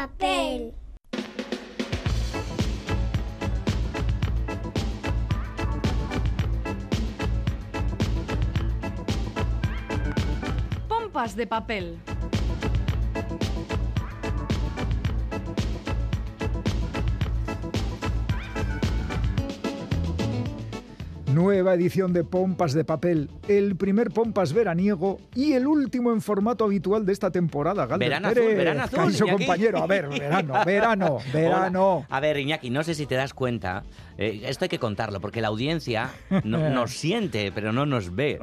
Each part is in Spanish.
Papel. Pompas de papel. Nueva edición de Pompas de Papel, el primer Pompas veraniego y el último en formato habitual de esta temporada. Galder Verano azul, verano azul, compañero, a ver, verano, verano, verano. Hola. A ver, Iñaki, no sé si te das cuenta, eh, esto hay que contarlo, porque la audiencia no- nos siente, pero no nos ve.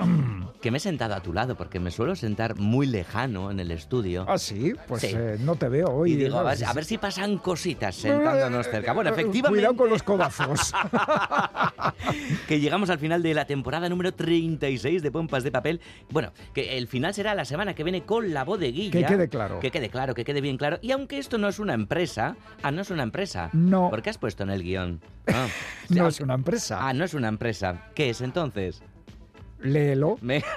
que me he sentado a tu lado, porque me suelo sentar muy lejano en el estudio. Ah, sí, pues Sí. eh, no te veo hoy. y digo, a a ver si pasan cositas sentándonos cerca. Bueno, efectivamente, Cuidado con los codazos. que llegamos al final de la temporada número 36 de Pompas de Papel. Bueno, que el final será la semana que viene con la bodeguilla. Que quede claro. Que quede claro, que quede bien claro. Y aunque esto no es una empresa, ah, no es una empresa. No. ¿Por qué has puesto en el guion? Ah, no es una empresa. Ah, no es una empresa. ¿Qué es entonces? Léelo. Me...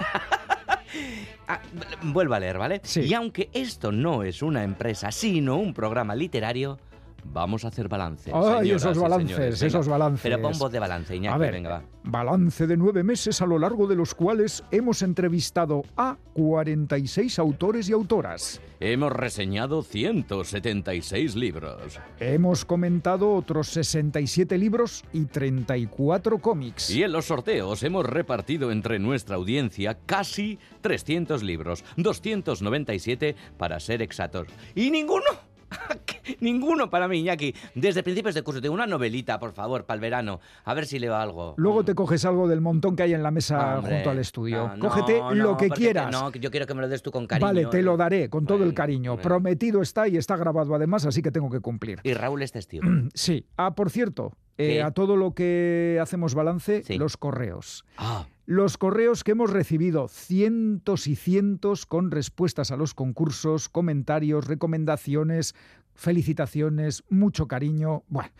Ah, vuelvo a leer, ¿vale? Sí. Y aunque esto no es una empresa, sino un programa literario, vamos a hacer balance. Ay, señoras esos balances, señores. Esos balances. Pero pon voz de balance, Iñaki, A ver, venga, va. balance de nueve meses a lo largo de los cuales hemos entrevistado a 46 autores y autoras. Hemos reseñado 176 libros. Hemos comentado otros 67 libros y 34 cómics. Y en los sorteos hemos repartido entre nuestra audiencia casi 300 libros, 297 para ser exactos. ¿Y ninguno? ninguno para mí, Iñaki. Desde principios de curso, tengo una novelita, por favor, para el verano. A ver si leo algo. Luego te coges algo del montón que hay en la mesa Hombre, junto al estudio. no, no, Cógete no, lo que quieras. te- no, yo quiero que me lo des tú con cariño. vale, te lo daré con todo el cariño. bueno. Prometido está y está grabado además, así que tengo que cumplir. Y Raúl es testigo. Sí. Ah, por cierto, eh, a todo lo que hacemos balance, Sí. los correos. Ah, Los correos que hemos recibido, cientos y cientos con respuestas a los concursos, comentarios, recomendaciones, felicitaciones, mucho cariño. Bueno,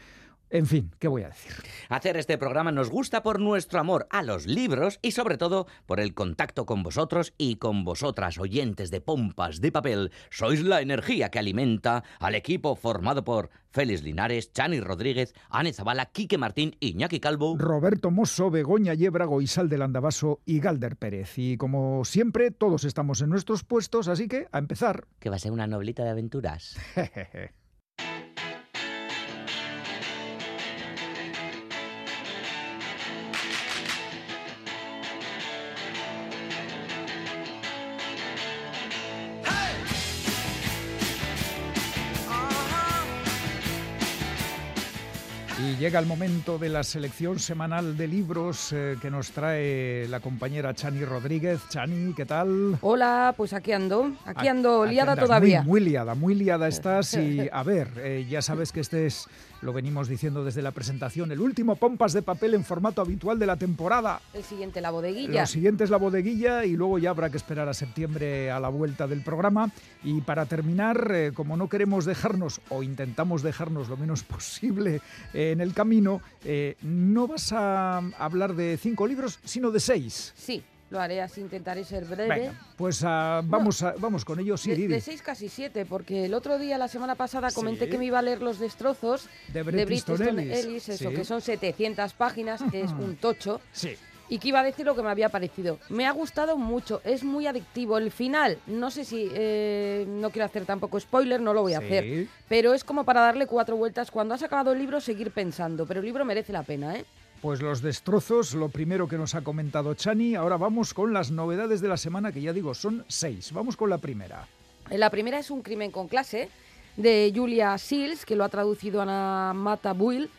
en fin, ¿qué voy a decir? Hacer este programa nos gusta por nuestro amor a los libros y sobre todo por el contacto con vosotros y con vosotras, oyentes de pompas de papel. Sois la energía que alimenta al equipo formado por Félix Linares, Chani Rodríguez, Ane Zabala, Quique Martín, Iñaki Calvo. Roberto Mosso, Begoña Yebrago, Isal del Andabaso y Galder Pérez. Y como siempre, todos estamos en nuestros puestos, así que a empezar. Que va a ser una novelita de aventuras. llega el momento de la selección semanal de libros eh, que nos trae la compañera Chani Rodríguez. Chani, ¿qué tal? Hola, pues aquí ando, aquí ando, Aquí liada andas todavía. Muy, muy liada, muy liada estás. Y a ver, eh, ya sabes que este es, lo venimos diciendo desde la presentación, el último pompas de papel en formato habitual de la temporada. El siguiente, la bodeguilla. Lo siguiente es la bodeguilla y luego ya habrá que esperar a septiembre a la vuelta del programa. Y para terminar, eh, como no queremos dejarnos o intentamos dejarnos lo menos posible eh, en el camino, eh, no vas a hablar de cinco libros, sino de seis. Sí, lo haré así, intentaré ser breve. Venga, pues ah, vamos, a- vamos con ello. Sí, de, de seis casi siete, porque el otro día, la semana pasada, comenté Sí. que me iba a leer Los destrozos De Bret Easton Ellis. Ellis, eso, Sí. que son 700 páginas, que es un tocho, Sí. Y que iba a decir lo que me había parecido. Me ha gustado mucho, es muy adictivo. El final, no sé si, eh, no quiero hacer tampoco spoiler, no lo voy a Sí. hacer, pero es como para darle cuatro vueltas. Cuando has acabado el libro, seguir pensando, pero el libro merece la pena, ¿eh? Pues los destrozos, lo primero que nos ha comentado Chani. Ahora vamos con las novedades de la semana, que ya digo, son seis. Vamos con la primera. La primera es Un crimen con clase, de Julia Seals, que lo ha traducido Ana Mata Buil,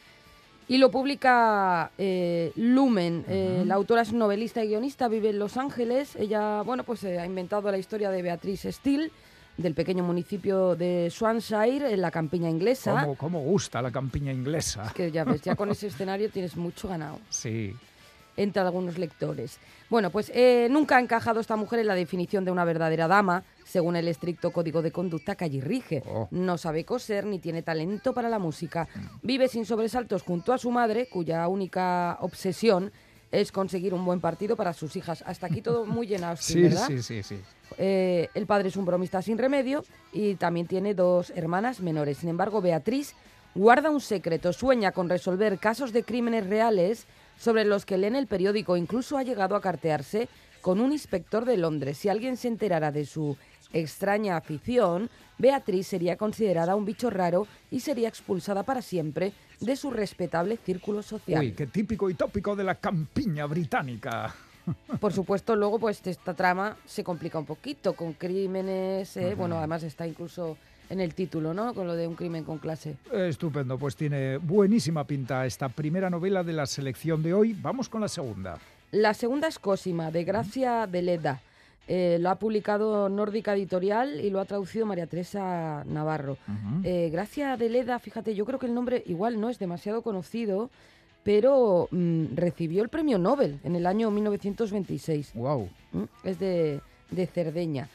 y lo publica eh, Lumen. Eh, la autora es novelista y guionista, vive en Los Ángeles. Ella, bueno, pues eh, ha inventado la historia de Beatriz Steele, del pequeño municipio de Swanshire, en la campiña inglesa. ¿Cómo, cómo gusta la campiña inglesa? Que ya ves, ya con ese escenario tienes mucho ganado Sí. Entre algunos lectores. Bueno, pues eh, nunca ha encajado esta mujer en la definición de una verdadera dama, según el estricto código de conducta que allí rige. Oh. No sabe coser ni tiene talento para la música. Vive sin sobresaltos junto a su madre, cuya única obsesión es conseguir un buen partido para sus hijas. Hasta aquí todo muy llenado, Sí, ¿verdad? sí, sí, sí. Eh, el padre es un bromista sin remedio y también tiene dos hermanas menores. Sin embargo, Beatriz guarda un secreto, sueña con resolver casos de crímenes reales sobre los que lee en el periódico. Incluso ha llegado a cartearse con un inspector de Londres. Si alguien se enterara de su extraña afición, Beatriz sería considerada un bicho raro y sería expulsada para siempre de su respetable círculo social. Uy, qué típico y tópico de la campiña británica. Por supuesto, luego pues esta trama se complica un poquito con crímenes, eh, bueno, además está incluso en el título, ¿no? Con lo de un crimen con clase. Estupendo, pues tiene buenísima pinta esta primera novela de la selección de hoy. Vamos con la segunda. La segunda es Cosima, de Gracia de Leda. Eh, lo ha publicado Nórdica Editorial y lo ha traducido María Teresa Navarro. Eh, Gracia de Leda, fíjate, yo creo que el nombre igual no es demasiado conocido, pero mm, recibió el premio Nobel en el año 1926. Wow. Mm, es de, de Cerdeña.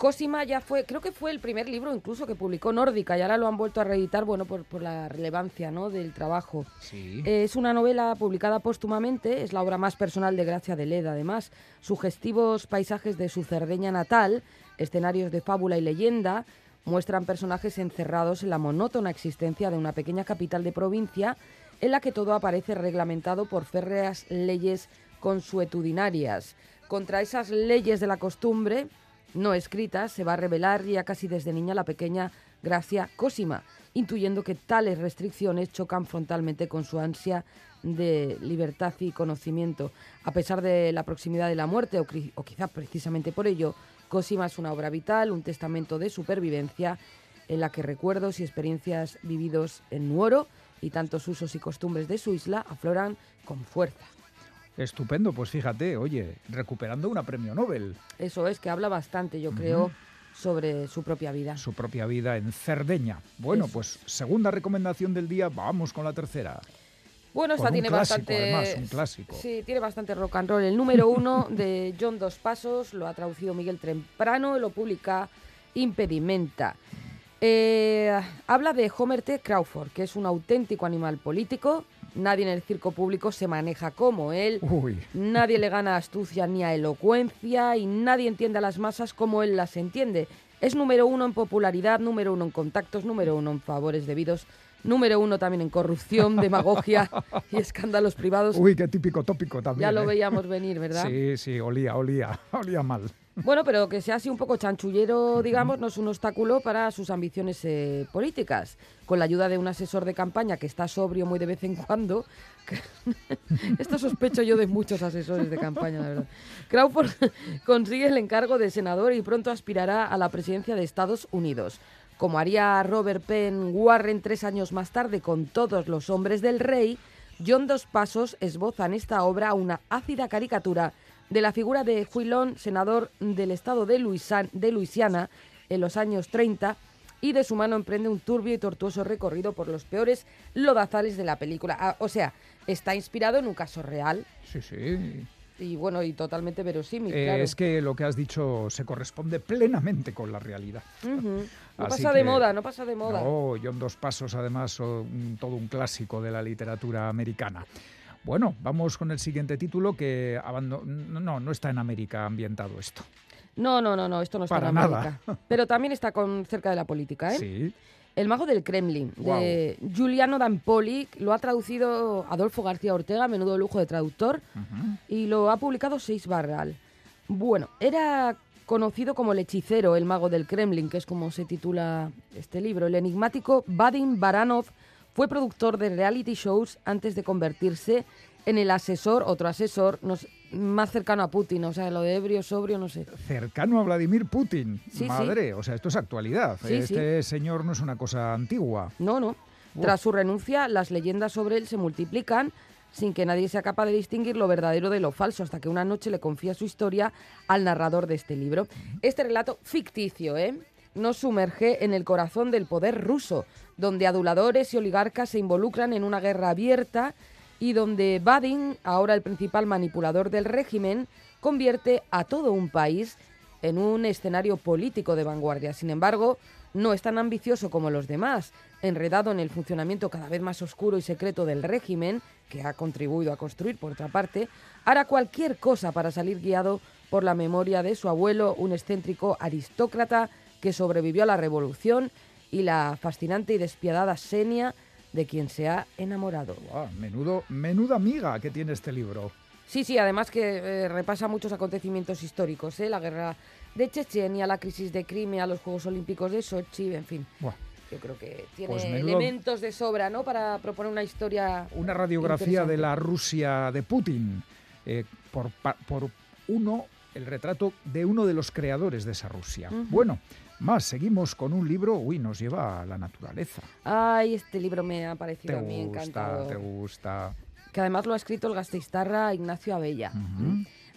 Cosima ya fue, creo que fue el primer libro incluso que publicó Nórdica y ahora lo han vuelto a reeditar, bueno, por, por la relevancia ¿no? del trabajo. Sí. Eh, es una novela publicada póstumamente, es la obra más personal de Gracia de Leda, además. Sugestivos paisajes de su Cerdeña natal, escenarios de fábula y leyenda, muestran personajes encerrados en la monótona existencia de una pequeña capital de provincia en la que todo aparece reglamentado por férreas leyes consuetudinarias. Contra esas leyes de la costumbre, no escritas, se va a revelar ya casi desde niña la pequeña Gracia Cosima, intuyendo que tales restricciones chocan frontalmente con su ansia de libertad y conocimiento. A pesar de la proximidad de la muerte, o, o quizá precisamente por ello, Cosima es una obra vital, un testamento de supervivencia en la que recuerdos y experiencias vividos en Nuoro y tantos usos y costumbres de su isla afloran con fuerza. Estupendo, pues fíjate, oye, recuperando una premio Nobel, Eso es, que habla bastante, yo creo, sobre su propia vida. su propia vida en Cerdeña. Bueno, Eso pues segunda recomendación del día, vamos con la tercera. Bueno, esta tiene clásico, bastante. además, un clásico. Sí, tiene bastante rock and roll. El número uno de John Dos Pasos lo ha traducido Miguel Temprano y lo publica Impedimenta. Eh, habla de Homer T. Crawford, que es un auténtico animal político. Nadie en el circo público se maneja como él. Uy, Nadie le gana astucia ni a elocuencia y nadie entiende a las masas como él las entiende. Es número uno en popularidad, número uno en contactos, número uno en favores debidos, número uno también en corrupción, demagogia y escándalos privados. uy, qué típico tópico también. ya lo ¿eh? veíamos venir, ¿verdad? Sí, sí, olía, olía, olía mal. Bueno, pero que sea así un poco chanchullero, digamos, no es un obstáculo para sus ambiciones eh, políticas. Con la ayuda de un asesor de campaña que está sobrio muy de vez en cuando, esto sospecho yo de muchos asesores de campaña, la verdad. Crawford consigue el encargo de senador y pronto aspirará a la presidencia de Estados Unidos. Como haría Robert Penn Warren tres años más tarde con todos los hombres del rey, John Dos Pasos esboza en esta obra una ácida caricatura de la figura de Huilon, senador del estado de, Luisan- de Luisiana en los años 30, y de su mano emprende un turbio y tortuoso recorrido por los peores lodazales de la película. Ah, o sea, está inspirado en un caso real Sí, sí. y bueno, y totalmente verosímil, Eh, claro. Es que lo que has dicho se corresponde plenamente con la realidad. No Así pasa de moda, no pasa de moda. No, John Dos Pasos, además, todo un clásico de la literatura americana. Bueno, vamos con el siguiente título que no, no, está en América ambientado esto. No, no, no, no, esto no está Para en nada. América. Pero también está con, cerca de la política, ¿eh? Sí. El mago del Kremlin, de Giuliano Dampoli, lo ha traducido Adolfo García Ortega, menudo lujo de traductor, y lo ha publicado Seis Barral. Bueno, era conocido como el hechicero, el mago del Kremlin, que es como se titula este libro. El enigmático Vadim Baranov fue productor de reality shows antes de convertirse en el asesor, otro asesor, no sé, más cercano a Putin, o sea, lo de ebrio, sobrio, no sé. Cercano a Vladimir Putin. Sí, sí. Madre, o sea, esto es actualidad. Sí, este señor no es una cosa antigua. No, no. Tras su renuncia, las leyendas sobre él se multiplican sin que nadie sea capaz de distinguir lo verdadero de lo falso, hasta que una noche le confía su historia al narrador de este libro. Este relato ficticio, ¿eh? Nos sumerge en el corazón del poder ruso, donde aduladores y oligarcas se involucran en una guerra abierta y donde Badin, ahora el principal manipulador del régimen, convierte a todo un país en un escenario político de vanguardia. Sin embargo, no es tan ambicioso como los demás, enredado en el funcionamiento cada vez más oscuro y secreto del régimen, que ha contribuido a construir, por otra parte, hará cualquier cosa para salir guiado por la memoria de su abuelo, un excéntrico aristócrata que sobrevivió a la revolución, y la fascinante y despiadada Senia de quien se ha enamorado. menudo, menuda amiga que tiene este libro. Sí, sí, además que eh, repasa muchos acontecimientos históricos, ¿eh? la guerra de Chechenia, la crisis de Crimea, los Juegos Olímpicos de Sochi, en fin. Yo creo que tiene pues elementos de sobra, ¿no? Para proponer una historia. Una radiografía de la Rusia de Putin. Eh, por, por, uno, el retrato de uno de los creadores de esa Rusia. Bueno, más, seguimos con un libro, uy, nos lleva a la naturaleza. Ay, este libro me ha parecido a mí gusta, encantador. Te gusta. Que además lo ha escrito el gasteiztarra Ignacio Abella.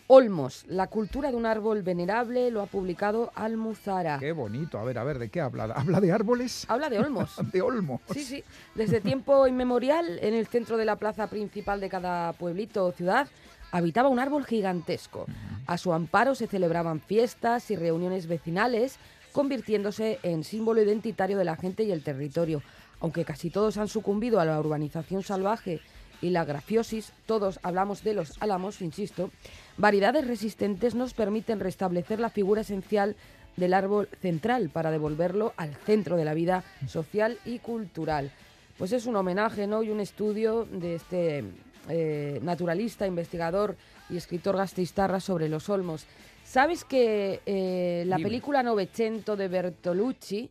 Olmos, la cultura de un árbol venerable, lo ha publicado Almuzara. Qué bonito. A ver, a ver, ¿de qué habla? ¿Habla de árboles? Habla de olmos. de olmos. Sí, sí. Desde tiempo inmemorial, en el centro de la plaza principal de cada pueblito o ciudad, habitaba un árbol gigantesco. A su amparo se celebraban fiestas y reuniones vecinales, convirtiéndose en símbolo identitario de la gente y el territorio. Aunque casi todos han sucumbido a la urbanización salvaje y la grafiosis, todos hablamos de los álamos, insisto, variedades resistentes nos permiten restablecer la figura esencial del árbol central para devolverlo al centro de la vida social y cultural. Pues es un homenaje ¿no? y un estudio de este eh, naturalista, investigador y escritor gasteiztarra sobre los olmos. ¿Sabes que eh, la película Novecento de Bertolucci,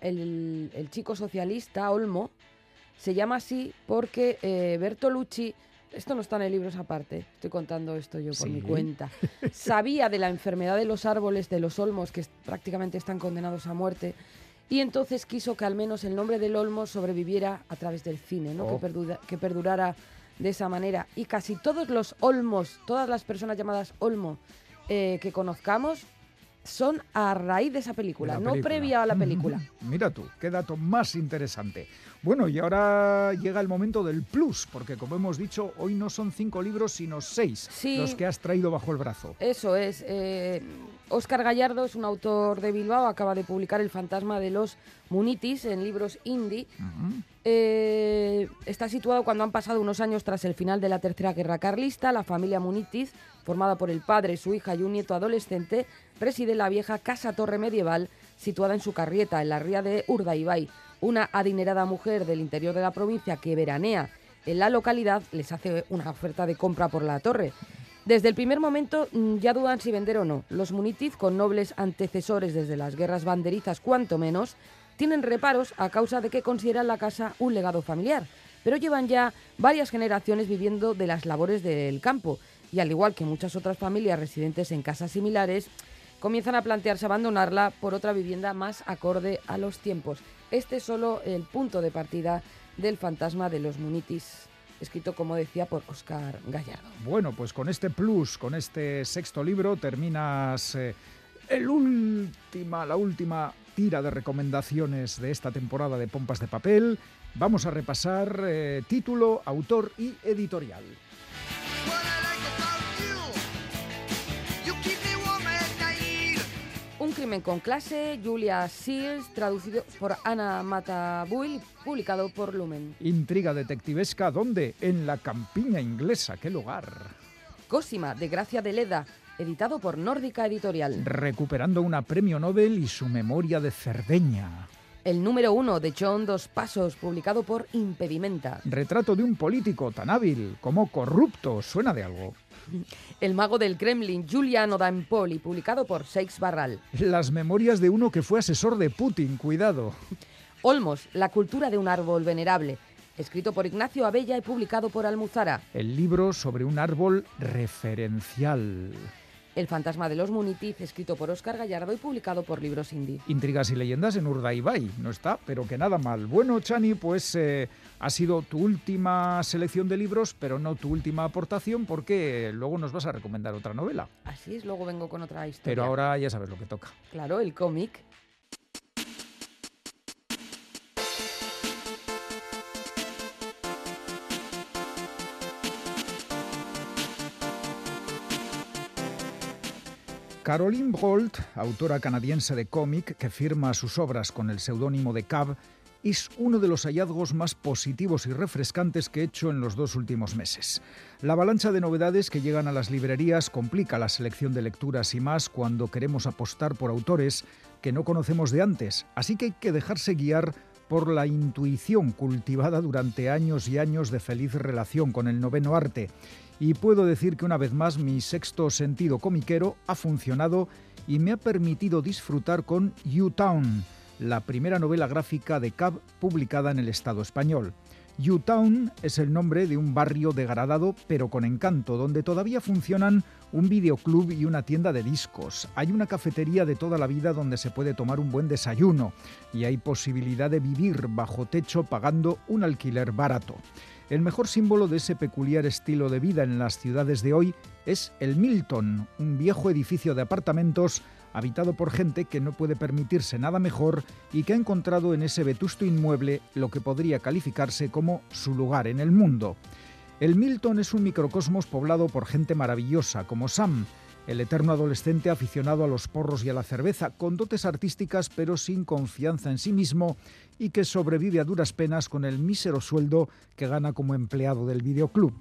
el, chico socialista, Olmo, se llama así porque eh, Bertolucci, esto no está en el libro aparte, estoy contando esto yo por mi cuenta, sabía de la enfermedad de los árboles, de los olmos, que prácticamente están condenados a muerte, y entonces quiso que al menos el nombre del olmo sobreviviera a través del cine, ¿no? que, oh. que perdurara de esa manera. Y casi todos los olmos, todas las personas llamadas olmo eh, que conozcamos, son a raíz de esa película, no previa a la película. Mira tú, qué dato más interesante. Bueno, y ahora llega el momento del plus, porque como hemos dicho, hoy no son cinco libros, sino seis los que has traído bajo el brazo. Eso es. Óscar eh, Gallardo es un autor de Bilbao, acaba de publicar El fantasma de los Munitis en libros indie. Eh, está situado cuando han pasado unos años tras el final de la Tercera Guerra Carlista. La familia Munitis, formada por el padre, su hija y un nieto adolescente, preside la vieja Casa Torre Medieval situada en su carrieta, en la ría de Urdaibai una adinerada mujer del interior de la provincia que veranea en la localidad les hace una oferta de compra por la torre. Desde el primer momento mm, ya dudan si vender o no. Los Munitiv, con nobles antecesores desde las guerras banderizas cuanto menos, tienen reparos a causa de que consideran la casa un legado familiar, pero llevan ya varias generaciones viviendo de las labores del campo y al igual que muchas otras familias residentes en casas similares, comienzan a plantearse abandonarla por otra vivienda más acorde a los tiempos. Este es solo el punto de partida del fantasma de los munitis escrito, como decía, por Oscar Gallardo. Bueno, pues con este plus, con este sexto libro, terminas eh, el última, la última tira de recomendaciones de esta temporada de Pompas de Papel. Vamos a repasar eh, título, autor y editorial. Un crimen con clase, Julia Seals, traducido por Ana Matabuil, publicado por Lumen. Intriga detectivesca, ¿dónde? En la campiña inglesa, ¿qué lugar? Cosima, de Gracia de Leda, editado por Nórdica Editorial. Recuperando una premio Nobel y su memoria de Cerdeña. El número uno de John Dos Pasos, publicado por Impedimenta. Retrato de un político tan hábil como corrupto, ¿suena de algo? El mago del Kremlin, Giuliano D'Ampoli, publicado por Seix Barral. Las memorias de uno que fue asesor de Putin, cuidado. Olmos, la cultura de un árbol venerable, escrito por Ignacio Abella y publicado por Almuzara. El libro sobre un árbol referencial. El fantasma de los Munitif, escrito por Óscar Gallardo y publicado por Libros Indie. Intrigas y leyendas en Urdaibai, no está, pero que nada mal. Bueno, Chani, pues eh, ha sido tu última selección de libros, pero no tu última aportación, porque luego nos vas a recomendar otra novela. Así es, luego vengo con otra historia. Pero ahora ya sabes lo que toca. Claro, el cómic. Caroline Holt, autora canadiense de cómic que firma sus obras con el seudónimo de Cab, es uno de los hallazgos más positivos y refrescantes que he hecho en los dos últimos meses. La avalancha de novedades que llegan a las librerías complica la selección de lecturas y más cuando queremos apostar por autores que no conocemos de antes, así que hay que dejarse guiar por la intuición cultivada durante años y años de feliz relación con el noveno arte. Y puedo decir que una vez más mi sexto sentido comiquero ha funcionado y me ha permitido disfrutar con U-Town, la primera novela gráfica de Cab publicada en el Estado español. U-Town es el nombre de un barrio degradado pero con encanto, donde todavía funcionan un videoclub y una tienda de discos. Hay una cafetería de toda la vida donde se puede tomar un buen desayuno y hay posibilidad de vivir bajo techo pagando un alquiler barato. El mejor símbolo de ese peculiar estilo de vida en las ciudades de hoy es el Milton, un viejo edificio de apartamentos habitado por gente que no puede permitirse nada mejor y que ha encontrado en ese vetusto inmueble lo que podría calificarse como su lugar en el mundo. El Milton es un microcosmos poblado por gente maravillosa, como Sam, el eterno adolescente aficionado a los porros y a la cerveza, con dotes artísticas pero sin confianza en sí mismo y que sobrevive a duras penas con el mísero sueldo que gana como empleado del videoclub.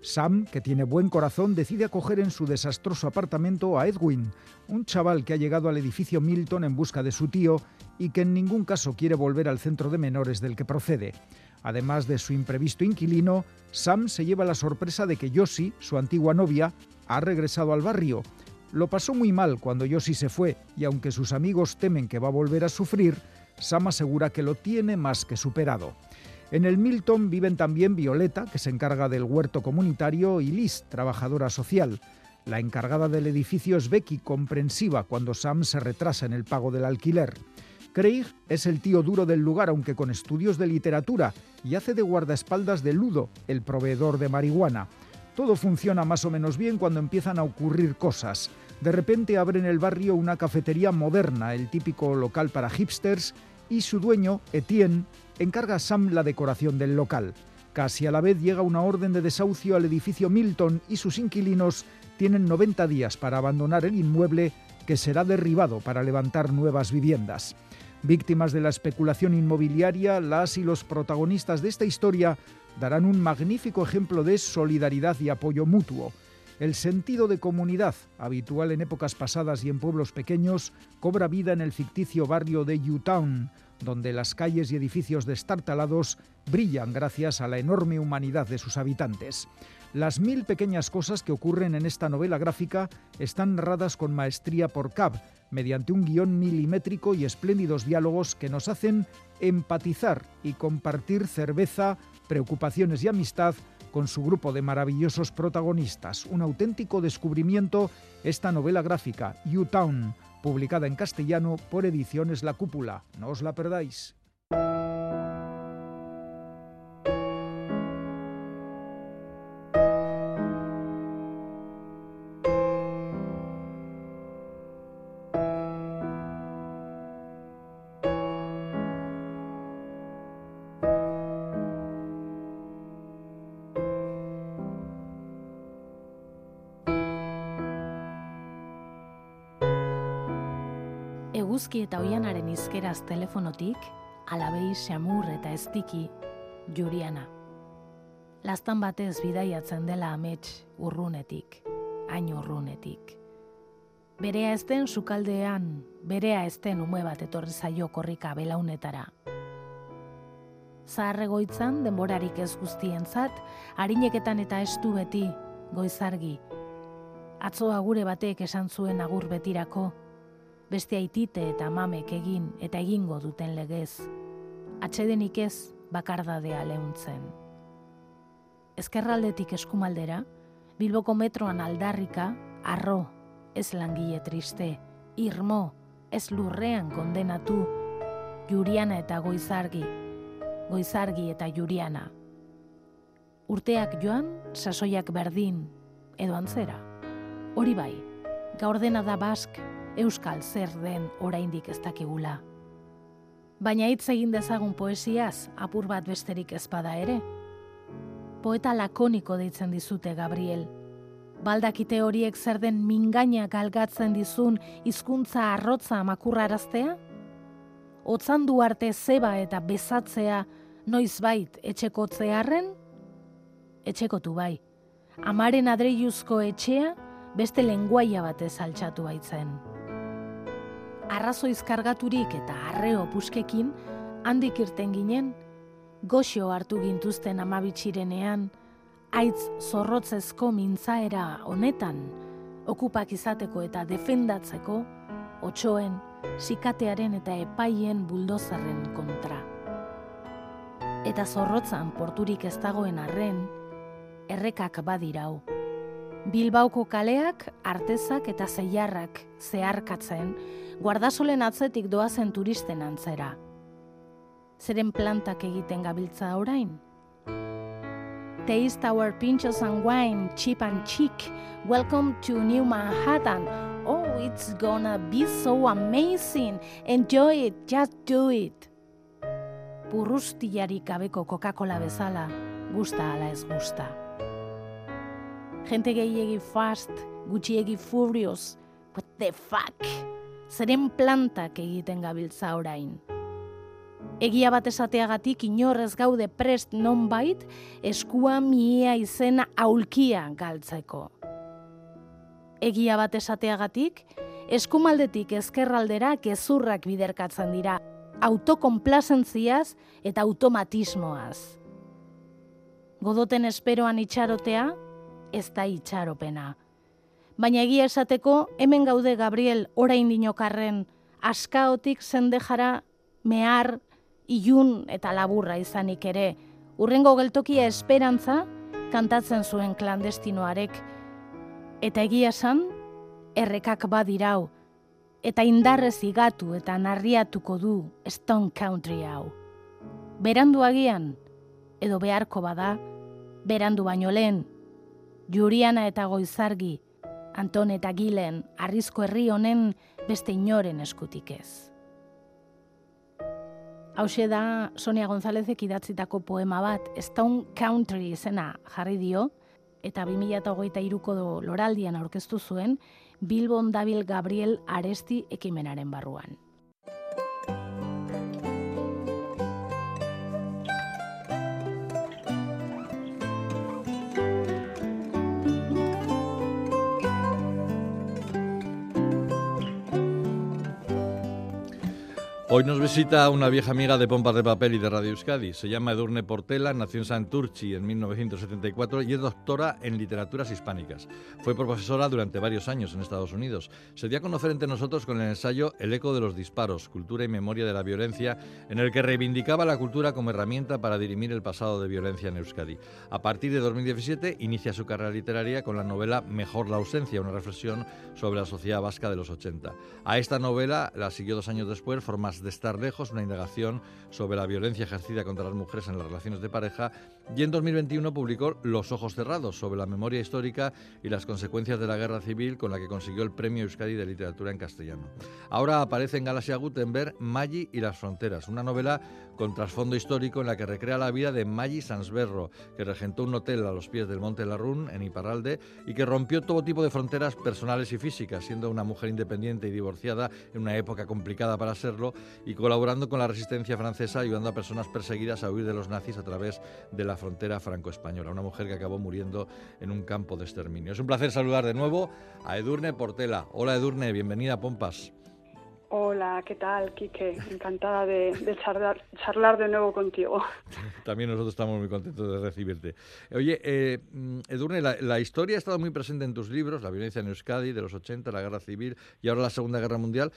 Sam, que tiene buen corazón, decide acoger en su desastroso apartamento a Edwin, un chaval que ha llegado al edificio Milton en busca de su tío y que en ningún caso quiere volver al centro de menores del que procede. Además de su imprevisto inquilino, Sam se lleva la sorpresa de que Yoshi, su antigua novia, ha regresado al barrio. Lo pasó muy mal cuando Yoshi se fue y aunque sus amigos temen que va a volver a sufrir, Sam asegura que lo tiene más que superado. En el Milton viven también Violeta, que se encarga del huerto comunitario, y Liz, trabajadora social. La encargada del edificio es Becky, comprensiva cuando Sam se retrasa en el pago del alquiler. Craig es el tío duro del lugar, aunque con estudios de literatura, y hace de guardaespaldas de Ludo, el proveedor de marihuana. Todo funciona más o menos bien cuando empiezan a ocurrir cosas. De repente abre en el barrio una cafetería moderna, el típico local para hipsters, y su dueño, Etienne, encarga a Sam la decoración del local. Casi a la vez llega una orden de desahucio al edificio Milton y sus inquilinos tienen 90 días para abandonar el inmueble que será derribado para levantar nuevas viviendas. Víctimas de la especulación inmobiliaria, las y los protagonistas de esta historia darán un magnífico ejemplo de solidaridad y apoyo mutuo. El sentido de comunidad, habitual en épocas pasadas y en pueblos pequeños, cobra vida en el ficticio barrio de Utown, donde las calles y edificios destartalados brillan gracias a la enorme humanidad de sus habitantes. Las mil pequeñas cosas que ocurren en esta novela gráfica están narradas con maestría por Cab, mediante un guion milimétrico y espléndidos diálogos que nos hacen empatizar y compartir cerveza, preocupaciones y amistad con su grupo de maravillosos protagonistas. Un auténtico descubrimiento esta novela gráfica, U-Town, publicada en castellano por Ediciones La Cúpula. No os la perdáis. Eguzki eta oianaren izkeraz telefonotik, alabei xamur eta estiki, juriana. Lastan batez bidaiatzen dela amets urrunetik, hain urrunetik. Berea ezten sukaldean, berea ezten ume bat etorri zaio korrika belaunetara. Zaharregoitzan denborarik ez guztientzat, harineketan eta estu beti, goizargi. Atzoa gure batek esan zuen agur betirako, beste aitite eta mamek egin eta egingo duten legez, atxedenik ez bakardadea lehuntzen. Ezkerraldetik eskumaldera, Bilboko metroan aldarrika, arro, ez langile triste, irmo, ez lurrean kondenatu, juriana eta goizargi, goizargi eta juriana. Urteak joan, sasoiak berdin, edo antzera. Hori bai, gaur dena da bask, euskal zer den oraindik ez dakigula. Baina hitz egin dezagun poesiaz apur bat besterik ezpada ere. Poeta lakoniko deitzen dizute Gabriel. Baldakite horiek zer den mingaina galgatzen dizun hizkuntza arrotza makurraraztea? otzandu arte zeba eta bezatzea noiz bait etxekotzearen? Etxekotu bai. Amaren adreiuzko etxea beste lenguaia batez altxatu baitzen. Arrazoiz kargaturik eta arreo puskekin handik irten ginen, goxo hartu gintuzten amabitxirenean, aitz zorrotzezko mintzaera honetan, okupak izateko eta defendatzeko, otxoen, sikatearen eta epaien buldozarren kontra. Eta zorrotzan porturik ez dagoen arren, errekak badirau. Bilbauko kaleak, artezak eta zeiarrak zeharkatzen, guardasolen atzetik doazen turisten antzera. Zeren plantak egiten gabiltza orain? Taste our pinchos and wine, cheap and chic. Welcome to New Manhattan. Oh, it's gonna be so amazing. Enjoy it, just do it. Purrustiarik gabeko Coca-Cola bezala, gusta ala ez gusta. Gente gehiegi fast, gutxiegi furious. What the fuck? Zeren plantak egiten gabiltza orain. Egia bat esateagatik inorrez gaude prest nonbait eskua miea izena aulkia galtzeko. Egia bat esateagatik, eskumaldetik ezkerraldera gezurrak biderkatzen dira, autokonplazentziaz eta automatismoaz. Godoten esperoan itxarotea, ez da itxaropena. Baina egia esateko, hemen gaude Gabriel orain dinokarren, askaotik zendejara mehar ilun eta laburra izanik ere, urrengo geltokia esperantza kantatzen zuen klandestinoarek, eta egia esan, errekak badirau, eta indarrez igatu eta narriatuko du Stone Country hau. Berandu agian, edo beharko bada, berandu baino lehen, Juriana eta Goizargi, Anton eta Gilen, arrizko herri honen beste inoren eskutik ez. Hau da Sonia Gonzálezek idatzitako poema bat, Stone Country izena jarri dio, eta 2008 iruko do loraldian aurkeztu zuen, Bilbon Dabil Gabriel Aresti ekimenaren barruan. Hoy nos visita una vieja amiga de Pompas de Papel y de Radio Euskadi. Se llama Edurne Portela, nació en Santurchi en 1974 y es doctora en literaturas hispánicas. Fue profesora durante varios años en Estados Unidos. Se dio a conocer entre nosotros con el ensayo El eco de los disparos, cultura y memoria de la violencia, en el que reivindicaba la cultura como herramienta para dirimir el pasado de violencia en Euskadi. A partir de 2017 inicia su carrera literaria con la novela Mejor la ausencia, una reflexión sobre la sociedad vasca de los 80. A esta novela la siguió dos años después, Formas de estar lejos, una indagación sobre la violencia ejercida contra las mujeres en las relaciones de pareja, y en 2021 publicó Los ojos cerrados, sobre la memoria histórica y las consecuencias de la guerra civil, con la que consiguió el Premio Euskadi de Literatura en Castellano. Ahora aparece en Galaxia Gutenberg Maggi y las fronteras, una novela con trasfondo histórico en la que recrea la vida de Maggi Sansberro, que regentó un hotel a los pies del Monte Larrún, en Iparralde, y que rompió todo tipo de fronteras personales y físicas, siendo una mujer independiente y divorciada en una época complicada para serlo, y colaborando con la resistencia francesa, ayudando a personas perseguidas a huir de los nazis a través de la frontera franco-española. Una mujer que acabó muriendo en un campo de exterminio. Es un placer saludar de nuevo a Edurne Portela. Hola Edurne, bienvenida a Pompas. Hola, ¿qué tal, Quique? Encantada de, charlar, de nuevo contigo. También nosotros estamos muy contentos de recibirte. Oye, eh, Edurne, la, la, historia ha estado muy presente en tus libros, la violencia en Euskadi de los 80, la guerra civil y ahora la Segunda Guerra Mundial.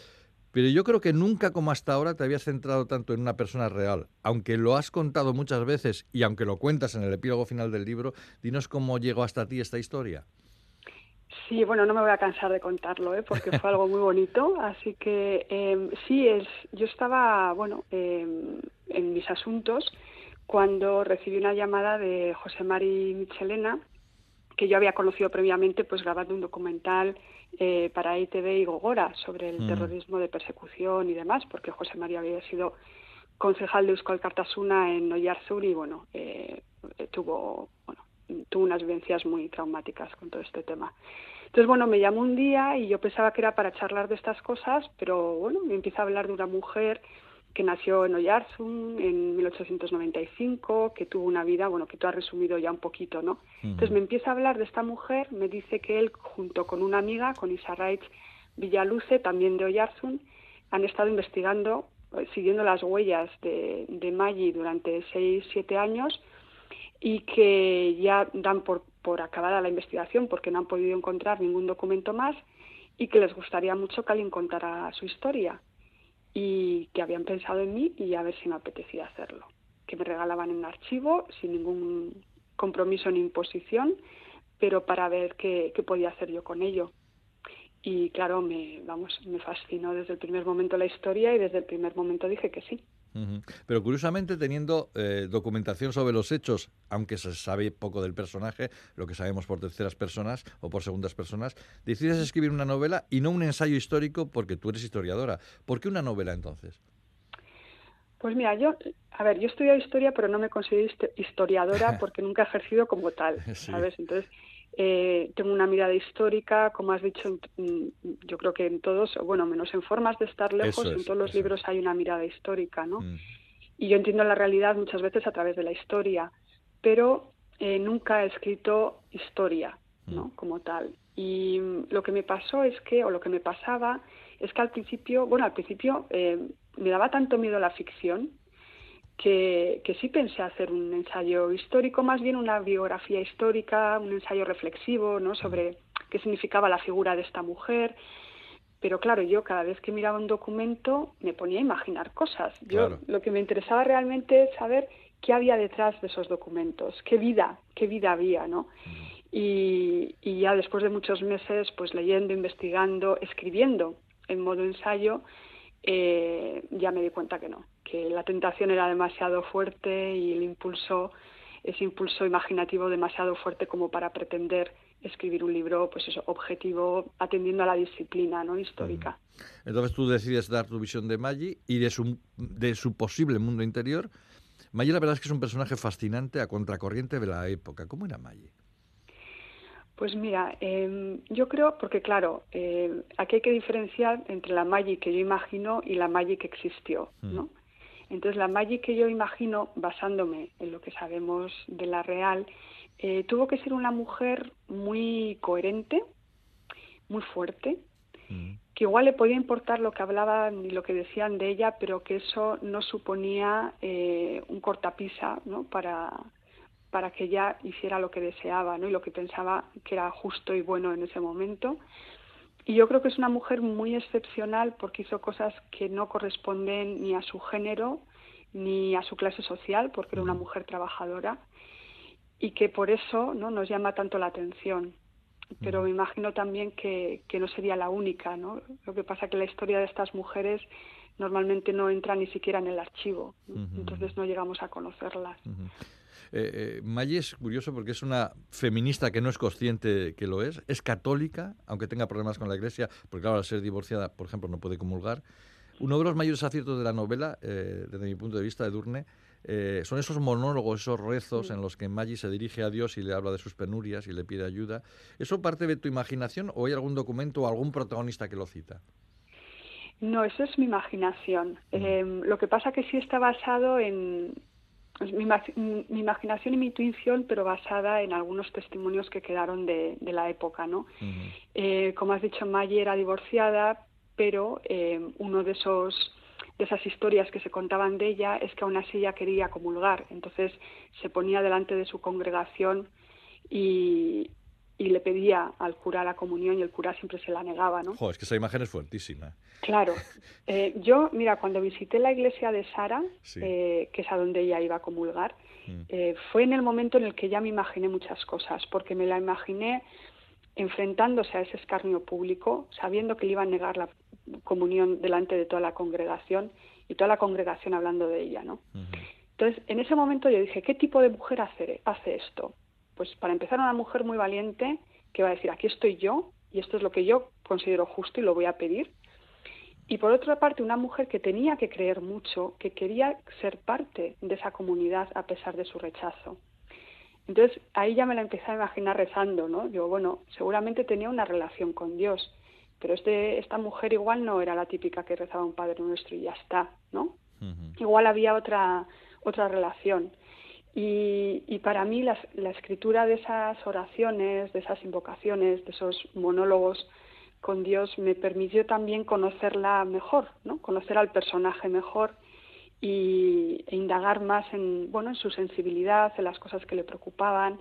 Pero yo creo que nunca como hasta ahora te habías centrado tanto en una persona real. Aunque lo has contado muchas veces y aunque lo cuentas en el epílogo final del libro, dinos cómo llegó hasta ti esta historia. Sí, bueno, no me voy a cansar de contarlo, ¿eh? porque fue algo muy bonito. Así que eh, sí, es, yo estaba, bueno, em, en mis asuntos cuando recibí una llamada de José Mari Michelena, que yo había conocido previamente, pues grabando un documental eh, para ITV y Gogora sobre el mm. terrorismo de persecución y demás, porque José María había sido concejal de Euskal Cartasuna en Oyarzur y bueno, eh, tuvo, bueno, tuvo unas vivencias muy traumáticas con todo este tema. Entonces, bueno, me llamó un día y yo pensaba que era para charlar de estas cosas, pero bueno, me empieza a hablar de una mujer que nació en Oyarzún en 1895, que tuvo una vida, bueno, que tú has resumido ya un poquito, ¿no? Entonces me empieza a hablar de esta mujer, me dice que él, junto con una amiga, con Isa Raich Villaluce, también de Oyarzún, han estado investigando, eh, siguiendo las huellas de, de Maggi durante seis, siete años y que ya dan por, por acabada la investigación porque no han podido encontrar ningún documento más y que les gustaría mucho que alguien contara su historia y que habían pensado en mí y a ver si me apetecía hacerlo. Que me regalaban un archivo sin ningún compromiso ni imposición, pero para ver qué, qué podía hacer yo con ello y claro, me, vamos, me fascinó desde el primer momento la historia y desde el primer momento dije que sí. Pero curiosamente, teniendo eh, documentación sobre los hechos, aunque se sabe poco del personaje, lo que sabemos por terceras personas o por segundas personas, decides escribir una novela y no un ensayo histórico porque tú eres historiadora. ¿Por qué una novela entonces? Pues mira, yo, a ver, yo he estudiado historia, pero no me considero historiadora porque nunca he ejercido como tal, ¿sabes? Entonces, eh, tengo una mirada histórica, como has dicho, yo creo que en todos, bueno, menos en formas de estar lejos, en todos los libros hay una mirada histórica, ¿no? Mm. Y yo entiendo la realidad muchas veces a través de la historia, pero eh, nunca he escrito historia, ¿no? Mm. Como tal. Y lo que me pasó es que, o lo que me pasaba, es que al principio, bueno, al principio eh, me daba tanto miedo la ficción que, sí pensé hacer un ensayo histórico, más bien una biografía histórica, un ensayo reflexivo ¿no? sobre qué significaba la figura de esta mujer. Pero claro, yo cada vez que miraba un documento me ponía a imaginar cosas. Yo lo que me interesaba realmente es saber qué había detrás de esos documentos, qué vida, qué vida había, ¿no? Y, y ya después de muchos meses, pues leyendo, investigando, escribiendo en modo ensayo, eh, ya me di cuenta que no, que la tentación era demasiado fuerte y el impulso, ese impulso imaginativo demasiado fuerte como para pretender escribir un libro, pues eso, objetivo, atendiendo a la disciplina no histórica. Entonces tú decides dar tu visión de Maggi y de su, de su posible mundo interior. Maggi la verdad es que es un personaje fascinante a contracorriente de la época. ¿Cómo era Maggi? Pues mira, em, yo creo, porque claro, eh, aquí hay que diferenciar entre la Maggi que yo imagino y la Maggi que existió, ¿no? Mm. Entonces, la Maggi que yo imagino, basándome en lo que sabemos de la real, eh, tuvo que ser una mujer muy coherente, muy fuerte, mm. que igual le podía importar lo que hablaban y lo que decían de ella, pero que eso no suponía eh, un cortapisa ¿no? para, para que ella hiciera lo que deseaba ¿no? y lo que pensaba que era justo y bueno en ese momento. Y yo creo que es una mujer muy excepcional porque hizo cosas que no corresponden ni a su género ni a su clase social, porque era una mujer trabajadora, y que por eso ¿no? nos llama tanto la atención. Pero me imagino también que, que no sería la única. ¿no? Lo que pasa es que la historia de estas mujeres normalmente no entra ni siquiera en el archivo, entonces no llegamos a conocerlas. Eh, eh es curioso porque es una feminista que no es consciente que lo es, es católica, aunque tenga problemas con la iglesia, porque claro, al ser divorciada, por ejemplo, no puede comulgar. Uno de los mayores aciertos de la novela, eh, desde mi punto de vista, de Durne, eh, son esos monólogos, esos rezos en los que Maggie se dirige a Dios y le habla de sus penurias y le pide ayuda. ¿Eso parte de tu imaginación o hay algún documento o algún protagonista que lo cita? No, eso es mi imaginación. Mm. lo que pasa que sí está basado en, mi, mi, imaginación y mi intuición, pero basada en algunos testimonios que quedaron de, la época, ¿no? Eh, como has dicho, Maggie era divorciada, pero eh, uno de esos de esas historias que se contaban de ella es que aún así ella quería comulgar, entonces se ponía delante de su congregación y, y le pedía al cura la comunión y el cura siempre se la negaba, ¿no? es que esa imagen es fuertísima. Claro. Eh, yo, mira, cuando visité la iglesia de Sara, eh, que es a donde ella iba a comulgar, mm. eh, fue en el momento en el que ya me imaginé muchas cosas, porque me la imaginé enfrentándose a ese escarnio público, sabiendo que le iban a negar la comunión delante de toda la congregación y toda la congregación hablando de ella, ¿no? Entonces, en ese momento yo dije, ¿qué tipo de mujer hace, hace esto? Pues para empezar, una mujer muy valiente que va a decir, aquí estoy yo y esto es lo que yo considero justo y lo voy a pedir. Y por otra parte, una mujer que tenía que creer mucho, que quería ser parte de esa comunidad a pesar de su rechazo. Entonces ahí ya me la empecé a imaginar rezando, ¿no? Digo, bueno, seguramente tenía una relación con Dios, pero este, esta mujer igual no era la típica que rezaba un Padre Nuestro y ya está, ¿no? igual había otra, otra relación. Y, para mí la, escritura de esas oraciones, de esas invocaciones, de esos monólogos con Dios me permitió también conocerla mejor, ¿no? conocer al personaje mejor y, e indagar más en, bueno, en su sensibilidad, en las cosas que le preocupaban.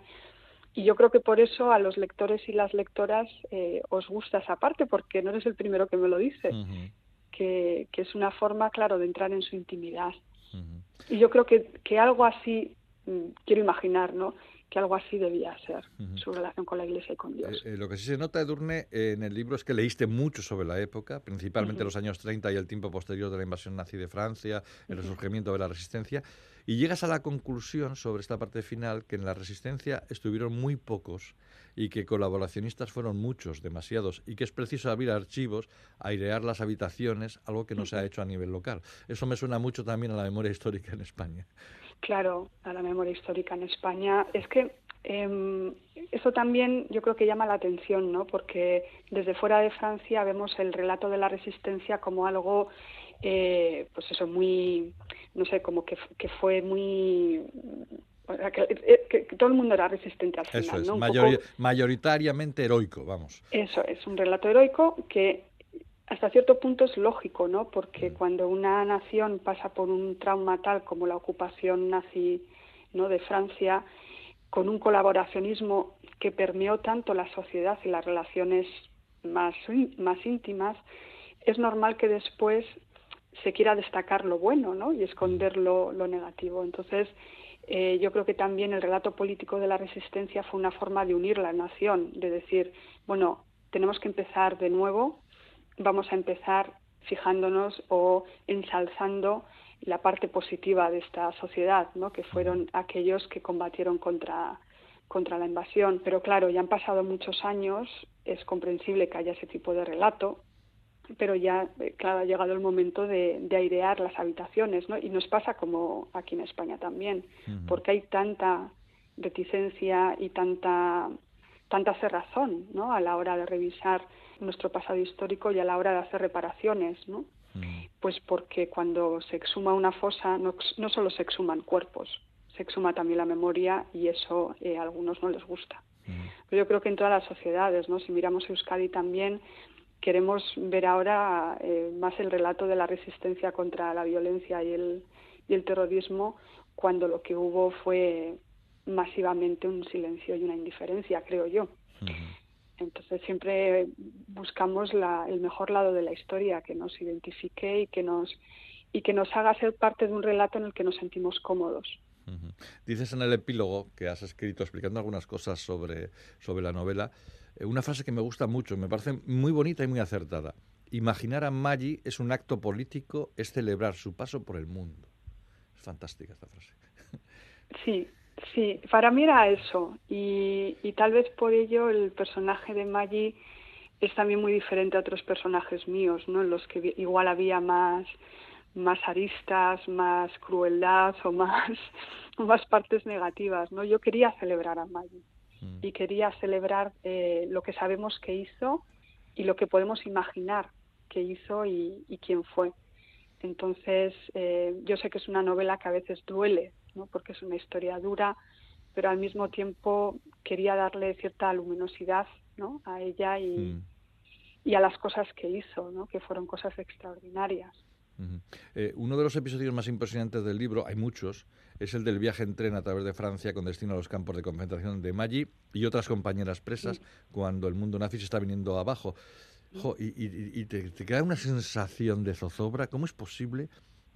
Y yo creo que por eso a los lectores y las lectoras eh, os gusta esa parte, porque no eres el primero que me lo dice, que, es una forma, claro, de entrar en su intimidad. Y yo creo que, que algo así quiero imaginar, ¿no? que algo así debía ser su relación con la Iglesia y con Dios. Eh, eh, lo que sí se nota, Edurne, eh, en el libro es que leíste mucho sobre la época, principalmente los años 30 y el tiempo posterior de la invasión nazi de Francia, el resurgimiento de la resistencia, y llegas a la conclusión sobre esta parte final que en la resistencia estuvieron muy pocos y que colaboracionistas fueron muchos, demasiados, y que es preciso abrir archivos, airear las habitaciones, algo que no se ha hecho a nivel local. Eso me suena mucho también a la memoria histórica en España. Claro, a la memoria histórica en España. Es que eh, eso también yo creo que llama la atención, ¿no? Porque desde fuera de Francia vemos el relato de la resistencia como algo, eh, pues eso, muy, no sé, como que, que fue muy que, todo el mundo era resistente al final. Eso es, ¿no? mayoritariamente heroico, vamos. Eso es, un relato heroico que hasta cierto punto es lógico, ¿no? Porque mm. cuando una nación pasa por un trauma tal como la ocupación nazi ¿no? de Francia, con un colaboracionismo que permeó tanto la sociedad y las relaciones más, más íntimas, es normal que después se quiera destacar lo bueno ¿no? y esconder lo, lo negativo. Entonces, eh, yo creo que también el relato político de la resistencia fue una forma de unir la nación, de decir, bueno, tenemos que empezar de nuevo, vamos a empezar fijándonos o ensalzando la parte positiva de esta sociedad, ¿no? que fueron aquellos que combatieron contra, contra la invasión. Pero claro, ya han pasado muchos años, es comprensible que haya ese tipo de relato, pero ya, eh, claro, ha llegado el momento de, airear las habitaciones, ¿no? Y nos pasa como aquí en España también, porque hay tanta reticencia y tanta, tanta cerrazón, ¿no? A la hora de revisar nuestro pasado histórico y a la hora de hacer reparaciones, ¿no? Mm. Pues porque cuando se exhuma una fosa no, no, solo se exhuman cuerpos, se exhuma también la memoria y eso eh, a algunos no les gusta. Mm. Pero yo creo que en todas las sociedades, ¿no? Si miramos Euskadi también queremos ver ahora eh, más el relato de la resistencia contra la violencia y el, y el terrorismo cuando lo que hubo fue masivamente un silencio y una indiferencia, creo yo. Entonces siempre buscamos el mejor lado de la historia, que nos identifique y que nos y que nos haga ser parte de un relato en el que nos sentimos cómodos. Dices en el epílogo que has escrito explicando algunas cosas sobre, sobre la novela, eh, una frase que me gusta mucho, me parece muy bonita y muy acertada. Imaginar a Maggi es un acto político, es celebrar su paso por el mundo. Es fantástica esta frase. Sí, Sí, para mí era eso y, tal vez por ello el personaje de Maggie es también muy diferente a otros personajes míos, ¿no? En los que igual había más más aristas, más crueldad o más más partes negativas, ¿no? Yo quería celebrar a Maggie mm. y quería celebrar eh, lo que sabemos que hizo y lo que podemos imaginar que hizo y, quién fue. Entonces, eh, yo sé que es una novela que a veces duele porque es una historia dura, pero al mismo tiempo quería darle cierta luminosidad ¿no? a ella y, mm. y a las cosas que hizo, ¿no? que fueron cosas extraordinarias. Eh, uno de los episodios más impresionantes del libro, hay muchos, es el del viaje en tren a través de Francia con destino a los campos de concentración de Maggi y otras compañeras presas cuando el mundo nazi se está viniendo abajo. y, te, te, queda una sensación de zozobra. ¿Cómo es posible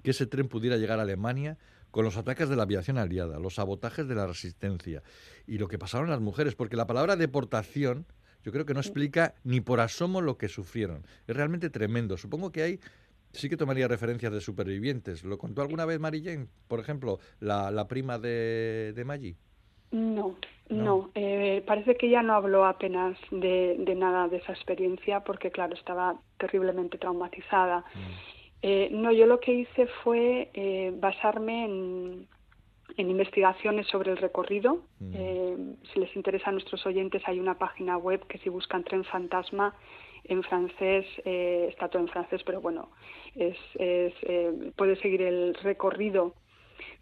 que ese tren pudiera llegar a Alemania con los ataques de la aviación aliada, los sabotajes de la resistencia y lo que pasaron las mujeres, porque la palabra deportación yo creo que no explica ni por asomo lo que sufrieron. Es realmente tremendo. Supongo que hay sí que tomaría referencias de supervivientes. ¿Lo contó alguna vez Mary Jane, por ejemplo, la, prima de, de Maggie? No, no. Eh, parece que ella no habló apenas de, nada de esa experiencia porque, claro, estaba terriblemente traumatizada. Mm. Eh, no, yo lo que hice fue eh, basarme en, investigaciones sobre el recorrido. Mm. Eh, si les interesa a nuestros oyentes, hay una página web que si buscan Tren Fantasma en francés, eh, está todo en francés, pero bueno, es, es puede seguir el recorrido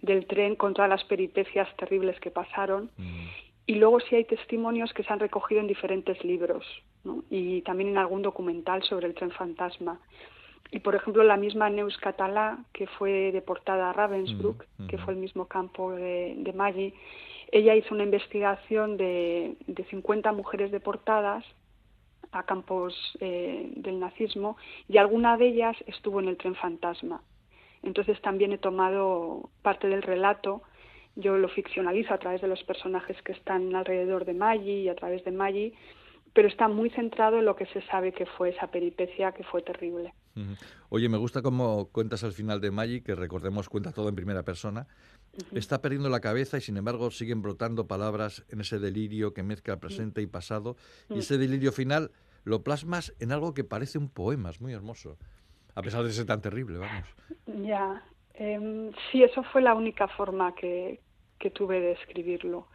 del tren con todas las peripecias terribles que pasaron. Mm. Y luego sí hay testimonios que se han recogido en diferentes libros ¿no? y también en algún documental sobre el tren fantasma. Y por ejemplo, la misma Neus Catalá, que fue deportada a Ravensbrück, mm, que fue el mismo campo de, de Maggi, ella hizo una investigación de, de 50 mujeres deportadas a campos eh, del nazismo y alguna de ellas estuvo en el tren fantasma. Entonces también he tomado parte del relato, yo lo ficcionalizo a través de los personajes que están alrededor de Maggi y a través de Maggi, pero está muy centrado en lo que se sabe que fue esa peripecia que fue terrible. Oye, me gusta cómo cuentas al final de Maggi, que recordemos cuenta todo en primera persona. Está perdiendo la cabeza y sin embargo siguen brotando palabras en ese delirio que mezcla presente y pasado. Y ese delirio final lo plasmas en algo que parece un poema, es muy hermoso. A pesar de ser tan terrible, vamos. Ya, em, sí, eso fue la única forma que, que tuve de escribirlo